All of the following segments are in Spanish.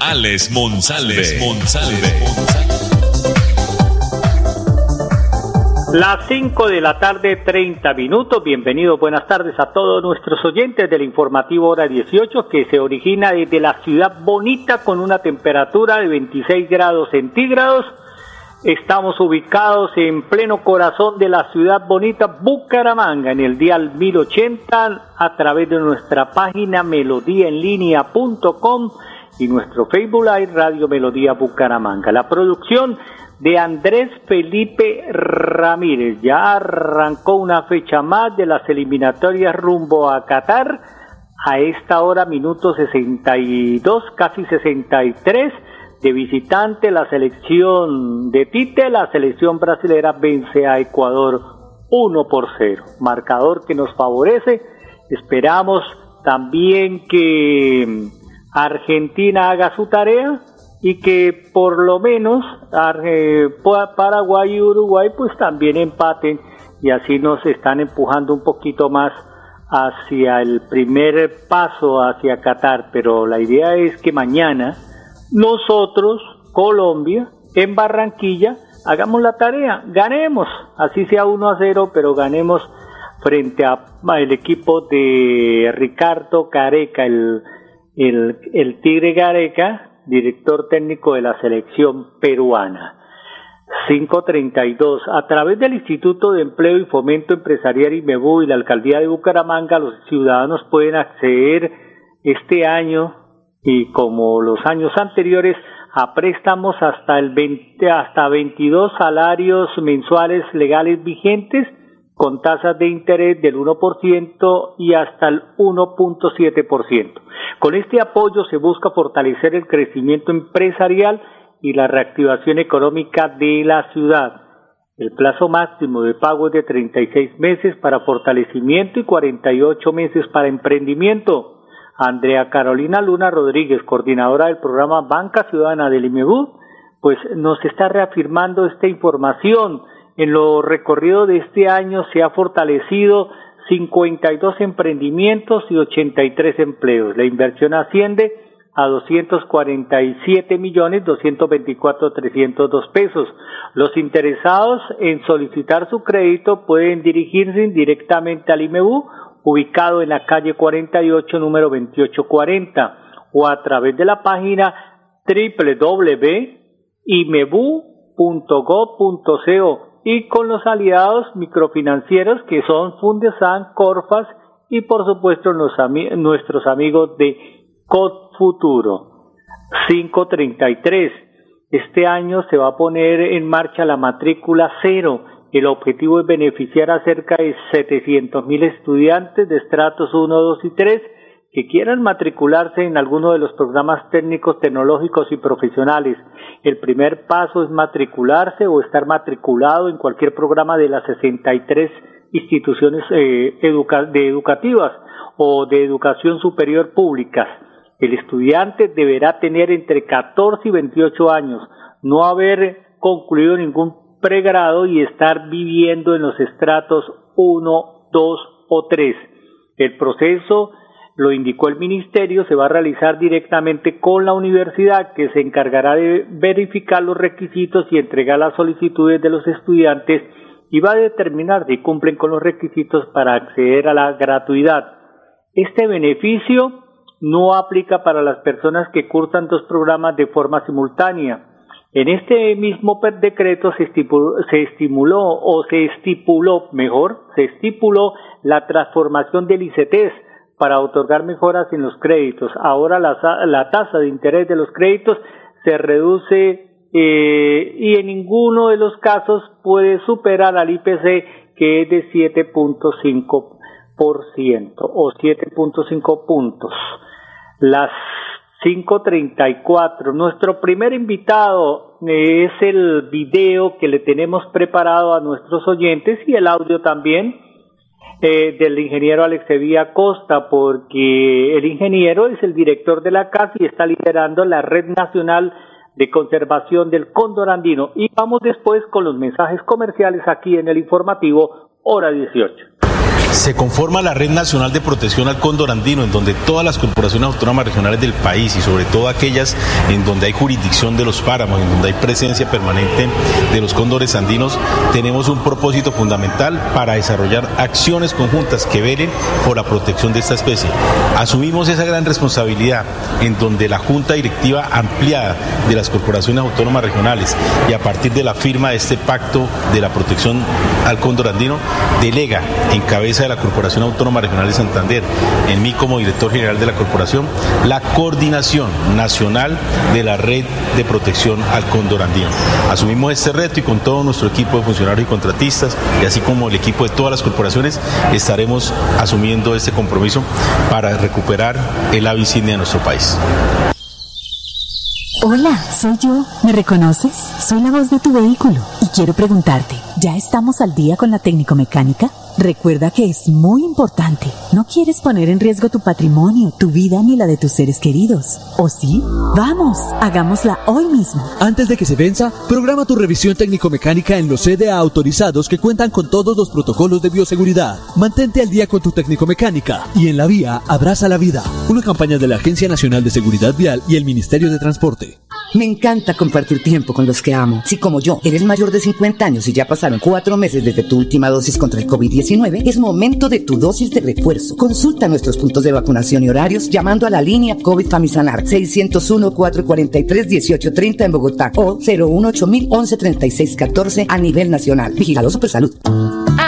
Alex Monsalve. Las 5 de la tarde, 30 minutos. Bienvenidos, buenas tardes a todos nuestros oyentes del informativo Hora 18 que se origina desde la ciudad bonita con una temperatura de 26 grados centígrados. Estamos ubicados en pleno corazón de la ciudad bonita Bucaramanga en el día 1080 a través de nuestra página melodíaenlínea.com y nuestro Facebook Live Radio Melodía Bucaramanga. La producción de Andrés Felipe Ramírez. Ya arrancó una fecha más de las eliminatorias rumbo a Qatar. A esta hora, minuto 62, casi 63 de visitante, la selección de Tite, la selección brasilera vence a Ecuador 1 por 0. Marcador que nos favorece. Esperamos también que Argentina haga su tarea y que por lo menos Paraguay y Uruguay pues también empaten. Y así nos están empujando un poquito más hacia el primer paso hacia Qatar, pero la idea es que mañana nosotros, Colombia, en Barranquilla, hagamos la tarea, ganemos, así sea 1 a 0, pero ganemos frente al equipo de Ricardo Careca, el, el, el Tigre Careca, director técnico de la selección peruana. 532. A través del Instituto de Empleo y Fomento Empresarial IMEBU y la Alcaldía de Bucaramanga, los ciudadanos pueden acceder este año y como los años anteriores a préstamos hasta el 20, hasta 22 salarios mensuales legales vigentes con tasas de interés del 1% y hasta el 1.7%. Con este apoyo se busca fortalecer el crecimiento empresarial y la reactivación económica de la ciudad. El plazo máximo de pago es de 36 meses para fortalecimiento y 48 meses para emprendimiento. Andrea Carolina Luna Rodríguez, coordinadora del programa Banca Ciudadana del IMEBU, pues nos está reafirmando esta información en lo recorrido de este año se ha fortalecido 52 emprendimientos y 83 empleos. La inversión asciende a 247 millones 224 302 pesos. Los interesados en solicitar su crédito pueden dirigirse directamente al IMEU ubicado en la calle 48 número 2840 o a través de la página www.imebu.gov.co y con los aliados microfinancieros que son Fundesan, Corfas y por supuesto nuestros amigos de COD Futuro. 533. Este año se va a poner en marcha la matrícula cero. El objetivo es beneficiar a cerca de 700 mil estudiantes de estratos 1, 2 y 3 que quieran matricularse en alguno de los programas técnicos, tecnológicos y profesionales. El primer paso es matricularse o estar matriculado en cualquier programa de las 63 instituciones eh, de educativas o de educación superior públicas. El estudiante deberá tener entre 14 y 28 años, no haber concluido ningún pregrado y estar viviendo en los estratos 1, 2 o 3. El proceso lo indicó el ministerio, se va a realizar directamente con la universidad que se encargará de verificar los requisitos y entregar las solicitudes de los estudiantes y va a determinar si cumplen con los requisitos para acceder a la gratuidad. Este beneficio no aplica para las personas que cursan dos programas de forma simultánea. En este mismo decreto se estipuló, estimuló o se estipuló, mejor, se estipuló la transformación del ICTs para otorgar mejoras en los créditos. Ahora la, tasa de interés de los créditos se reduce eh, y en ninguno de los casos puede superar al IPC que es de 7.5% o 7.5 puntos. Las 534. Nuestro primer invitado es el video que le tenemos preparado a nuestros oyentes y el audio también eh, del ingeniero Alexevía Costa, porque el ingeniero es el director de la casa y está liderando la Red Nacional de Conservación del Cóndor Andino. Y vamos después con los mensajes comerciales aquí en el informativo, hora 18 se conforma la Red Nacional de Protección al Cóndor Andino, en donde todas las corporaciones autónomas regionales del país y sobre todo aquellas en donde hay jurisdicción de los páramos, en donde hay presencia permanente de los cóndores andinos, tenemos un propósito fundamental para desarrollar acciones conjuntas que velen por la protección de esta especie. Asumimos esa gran responsabilidad en donde la Junta Directiva ampliada de las corporaciones autónomas regionales y a partir de la firma de este pacto de la protección al cóndor andino delega en cabeza de la Corporación Autónoma Regional de Santander, en mí como director general de la corporación, la coordinación nacional de la red de protección al cóndor andino. Asumimos este reto y con todo nuestro equipo de funcionarios y contratistas, y así como el equipo de todas las corporaciones, estaremos asumiendo este compromiso para recuperar el ave de nuestro país. Hola, soy yo. ¿Me reconoces? Soy la voz de tu vehículo y quiero preguntarte, ¿ya estamos al día con la técnico mecánica? Recuerda que es muy importante. No quieres poner en riesgo tu patrimonio, tu vida ni la de tus seres queridos. ¿O sí? Vamos, hagámosla hoy mismo. Antes de que se venza, programa tu revisión técnico-mecánica en los CDA autorizados que cuentan con todos los protocolos de bioseguridad. Mantente al día con tu técnico-mecánica y en la vía abraza la vida. Una campaña de la Agencia Nacional de Seguridad Vial y el Ministerio de Transporte. Me encanta compartir tiempo con los que amo. Si como yo eres mayor de 50 años y ya pasaron cuatro meses desde tu última dosis contra el COVID-19, es momento de tu dosis de refuerzo. Consulta nuestros puntos de vacunación y horarios llamando a la línea COVID Famisanar 601-443-1830 en Bogotá o 018 1136 14 a nivel nacional. Vigilado Supersalud.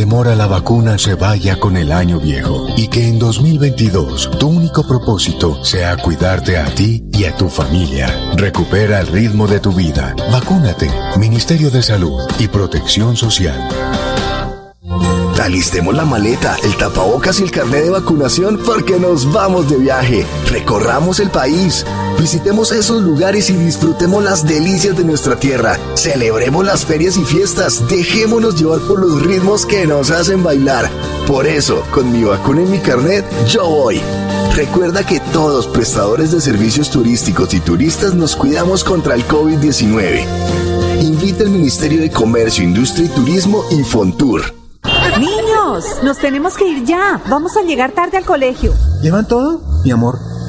Temor a la vacuna se vaya con el año viejo y que en 2022 tu único propósito sea cuidarte a ti y a tu familia. Recupera el ritmo de tu vida. Vacúnate. Ministerio de Salud y Protección Social. Alistemos la maleta, el tapabocas y el carnet de vacunación porque nos vamos de viaje. Recorramos el país. Visitemos esos lugares y disfrutemos las delicias de nuestra tierra. Celebremos las ferias y fiestas. Dejémonos llevar por los ritmos que nos hacen bailar. Por eso, con mi vacuna y mi carnet, yo voy. Recuerda que todos prestadores de servicios turísticos y turistas nos cuidamos contra el COVID-19. Invita el Ministerio de Comercio, Industria y Turismo y Fontur. Niños, nos tenemos que ir ya. Vamos a llegar tarde al colegio. ¿Llevan todo? Mi amor,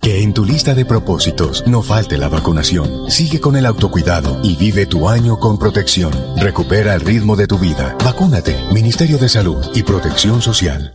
Que en tu lista de propósitos no falte la vacunación. Sigue con el autocuidado y vive tu año con protección. Recupera el ritmo de tu vida. Vacúnate. Ministerio de Salud y Protección Social.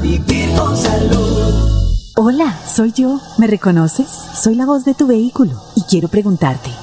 vivir con salud. Hola, soy yo. ¿Me reconoces? Soy la voz de tu vehículo y quiero preguntarte,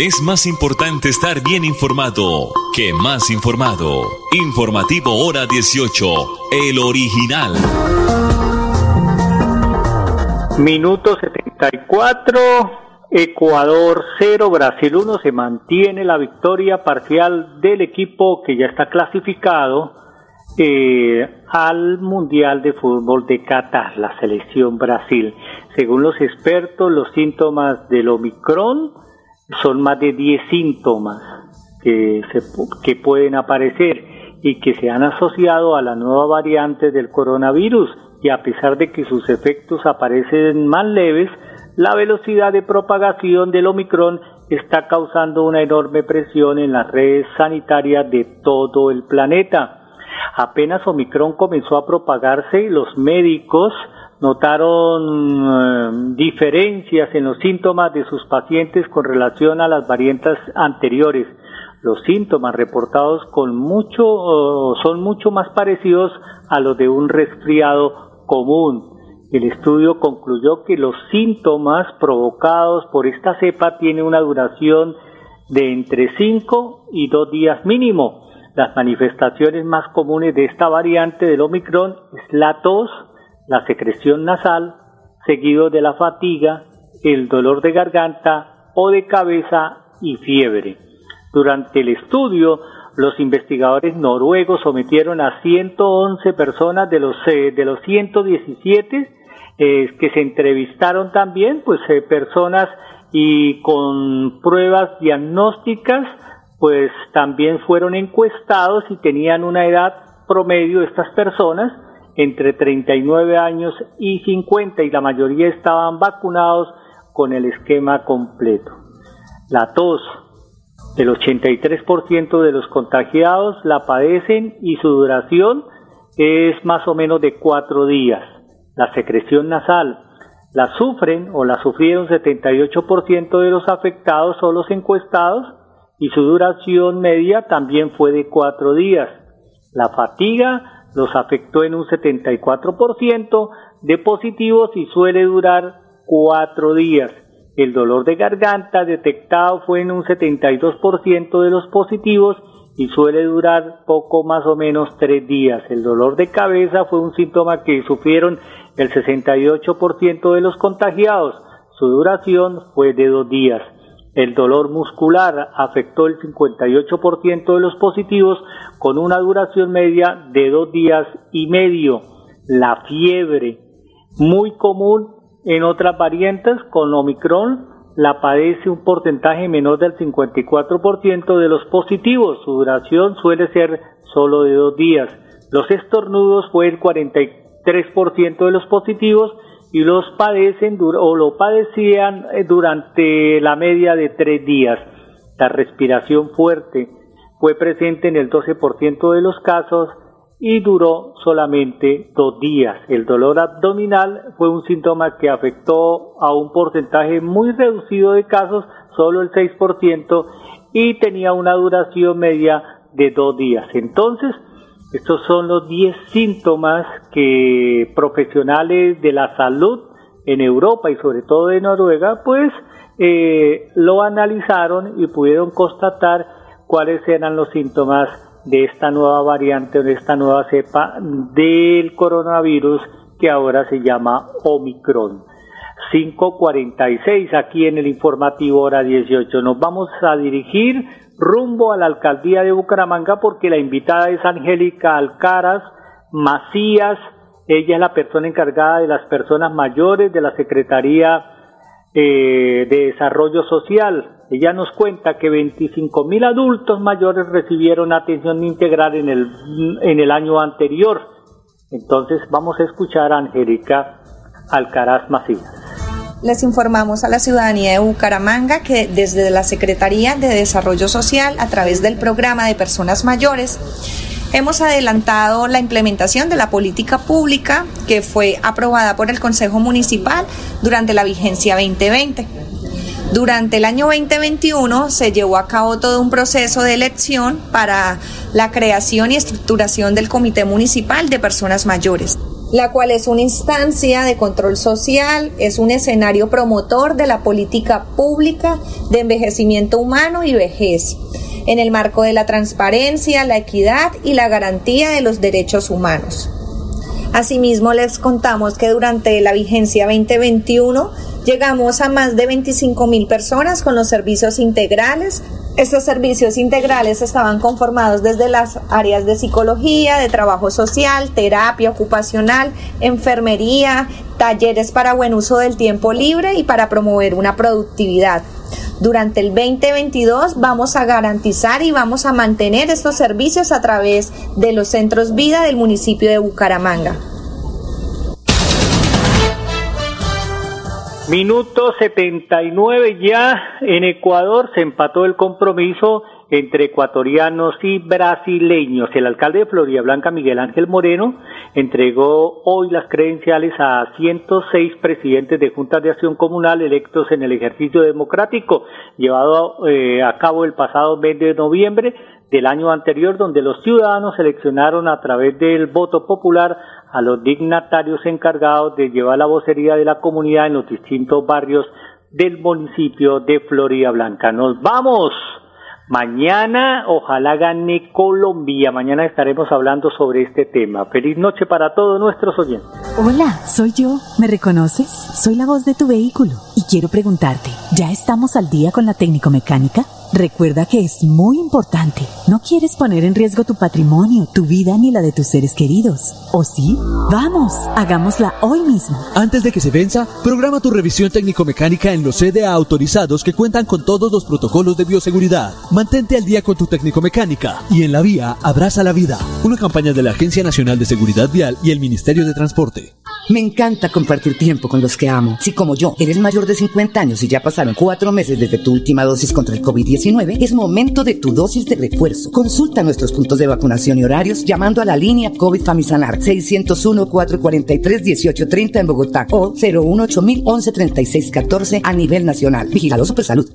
Es más importante estar bien informado que más informado. Informativo Hora 18, el original. Minuto 74, Ecuador 0, Brasil 1. Se mantiene la victoria parcial del equipo que ya está clasificado eh, al Mundial de Fútbol de Qatar, la selección Brasil. Según los expertos, los síntomas del Omicron son más de 10 síntomas que, se, que pueden aparecer y que se han asociado a la nueva variante del coronavirus y a pesar de que sus efectos aparecen más leves, la velocidad de propagación del Omicron está causando una enorme presión en las redes sanitarias de todo el planeta. Apenas Omicron comenzó a propagarse, los médicos notaron eh, diferencias en los síntomas de sus pacientes con relación a las variantes anteriores. Los síntomas reportados con mucho, uh, son mucho más parecidos a los de un resfriado común. El estudio concluyó que los síntomas provocados por esta cepa tienen una duración de entre 5 y 2 días mínimo. Las manifestaciones más comunes de esta variante del Omicron es la tos, la secreción nasal, seguido de la fatiga, el dolor de garganta o de cabeza y fiebre. Durante el estudio, los investigadores noruegos sometieron a 111 personas de los, eh, de los 117 eh, que se entrevistaron también, pues eh, personas y con pruebas diagnósticas, pues también fueron encuestados y tenían una edad promedio estas personas entre 39 años y 50 y la mayoría estaban vacunados con el esquema completo. La tos, el 83% de los contagiados la padecen y su duración es más o menos de cuatro días. La secreción nasal la sufren o la sufrieron 78% de los afectados o los encuestados y su duración media también fue de cuatro días. La fatiga los afectó en un 74% de positivos y suele durar cuatro días. El dolor de garganta detectado fue en un 72% de los positivos y suele durar poco más o menos tres días. El dolor de cabeza fue un síntoma que sufrieron el 68% de los contagiados. Su duración fue de dos días. El dolor muscular afectó el 58% de los positivos con una duración media de dos días y medio. La fiebre, muy común en otras variantes con Omicron, la padece un porcentaje menor del 54% de los positivos. Su duración suele ser solo de dos días. Los estornudos fue el 43% de los positivos y los padecen o lo padecían eh, durante la media de tres días. La respiración fuerte fue presente en el 12% de los casos y duró solamente dos días. El dolor abdominal fue un síntoma que afectó a un porcentaje muy reducido de casos, solo el 6%, y tenía una duración media de dos días. Entonces, estos son los 10 síntomas que profesionales de la salud en Europa y sobre todo en Noruega, pues eh, lo analizaron y pudieron constatar cuáles eran los síntomas de esta nueva variante o de esta nueva cepa del coronavirus que ahora se llama Omicron. 546 aquí en el informativo hora 18. Nos vamos a dirigir rumbo a la alcaldía de Bucaramanga porque la invitada es Angélica Alcaraz Macías. Ella es la persona encargada de las personas mayores de la Secretaría eh, de Desarrollo Social ella nos cuenta que 25 mil adultos mayores recibieron atención integral en el, en el año anterior. Entonces vamos a escuchar a Angélica Alcaraz Macías. Les informamos a la ciudadanía de Bucaramanga que desde la Secretaría de Desarrollo Social, a través del programa de personas mayores, hemos adelantado la implementación de la política pública que fue aprobada por el Consejo Municipal durante la vigencia 2020. Durante el año 2021 se llevó a cabo todo un proceso de elección para la creación y estructuración del Comité Municipal de Personas Mayores la cual es una instancia de control social, es un escenario promotor de la política pública de envejecimiento humano y vejez, en el marco de la transparencia, la equidad y la garantía de los derechos humanos. Asimismo, les contamos que durante la vigencia 2021 llegamos a más de 25 mil personas con los servicios integrales. Estos servicios integrales estaban conformados desde las áreas de psicología, de trabajo social, terapia ocupacional, enfermería, talleres para buen uso del tiempo libre y para promover una productividad. Durante el 2022 vamos a garantizar y vamos a mantener estos servicios a través de los centros vida del municipio de Bucaramanga. Minuto 79 ya en Ecuador se empató el compromiso entre ecuatorianos y brasileños. El alcalde de Florida Blanca, Miguel Ángel Moreno, entregó hoy las credenciales a 106 presidentes de juntas de acción comunal electos en el ejercicio democrático llevado eh, a cabo el pasado mes de noviembre del año anterior, donde los ciudadanos seleccionaron a través del voto popular a los dignatarios encargados de llevar la vocería de la comunidad en los distintos barrios del municipio de Florida Blanca. Nos vamos Mañana ojalá gane Colombia. Mañana estaremos hablando sobre este tema. Feliz noche para todos nuestros oyentes. Hola, soy yo. ¿Me reconoces? Soy la voz de tu vehículo y quiero preguntarte, ¿ya estamos al día con la técnico mecánica? Recuerda que es muy importante. No quieres poner en riesgo tu patrimonio, tu vida ni la de tus seres queridos. ¿O sí? Vamos, hagámosla hoy mismo. Antes de que se venza, programa tu revisión técnico-mecánica en los CDA autorizados que cuentan con todos los protocolos de bioseguridad. Mantente al día con tu técnico-mecánica y en la vía abraza la vida. Una campaña de la Agencia Nacional de Seguridad Vial y el Ministerio de Transporte. Me encanta compartir tiempo con los que amo. Si como yo eres mayor de 50 años y ya pasaron cuatro meses desde tu última dosis contra el COVID-19, es momento de tu dosis de refuerzo. Consulta nuestros puntos de vacunación y horarios llamando a la línea COVID Famisanar 601-443-1830 en Bogotá o 018 1136 14 a nivel nacional. Vigilado Supersalud.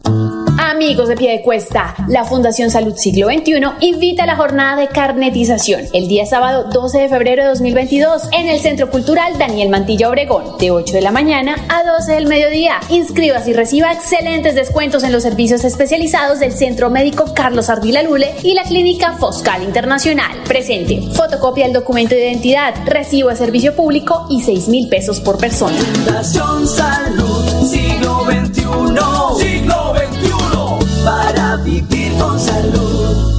Amigos de pie de cuesta, la Fundación Salud Siglo XXI invita a la jornada de carnetización el día sábado 12 de febrero de 2022 en el Centro Cultural Daniel Mantilla Obregón, de 8 de la mañana a 12 del mediodía. Inscríbase y reciba excelentes descuentos en los servicios especializados del Centro Médico Carlos Ardila Lule y la Clínica Foscal Internacional. Presente, fotocopia del documento de identidad, recibo de servicio público y 6 mil pesos por persona. Fundación Salud, siglo XXI, siglo XXI, para vivir con salud.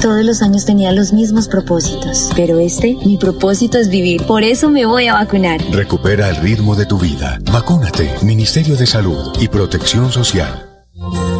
Todos los años tenía los mismos propósitos, pero este, mi propósito es vivir. Por eso me voy a vacunar. Recupera el ritmo de tu vida. Vacúnate. Ministerio de Salud y Protección Social.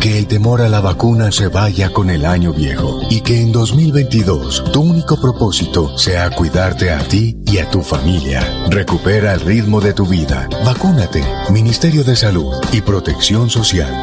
Que el temor a la vacuna se vaya con el año viejo y que en 2022 tu único propósito sea cuidarte a ti y a tu familia. Recupera el ritmo de tu vida. Vacúnate. Ministerio de Salud y Protección Social.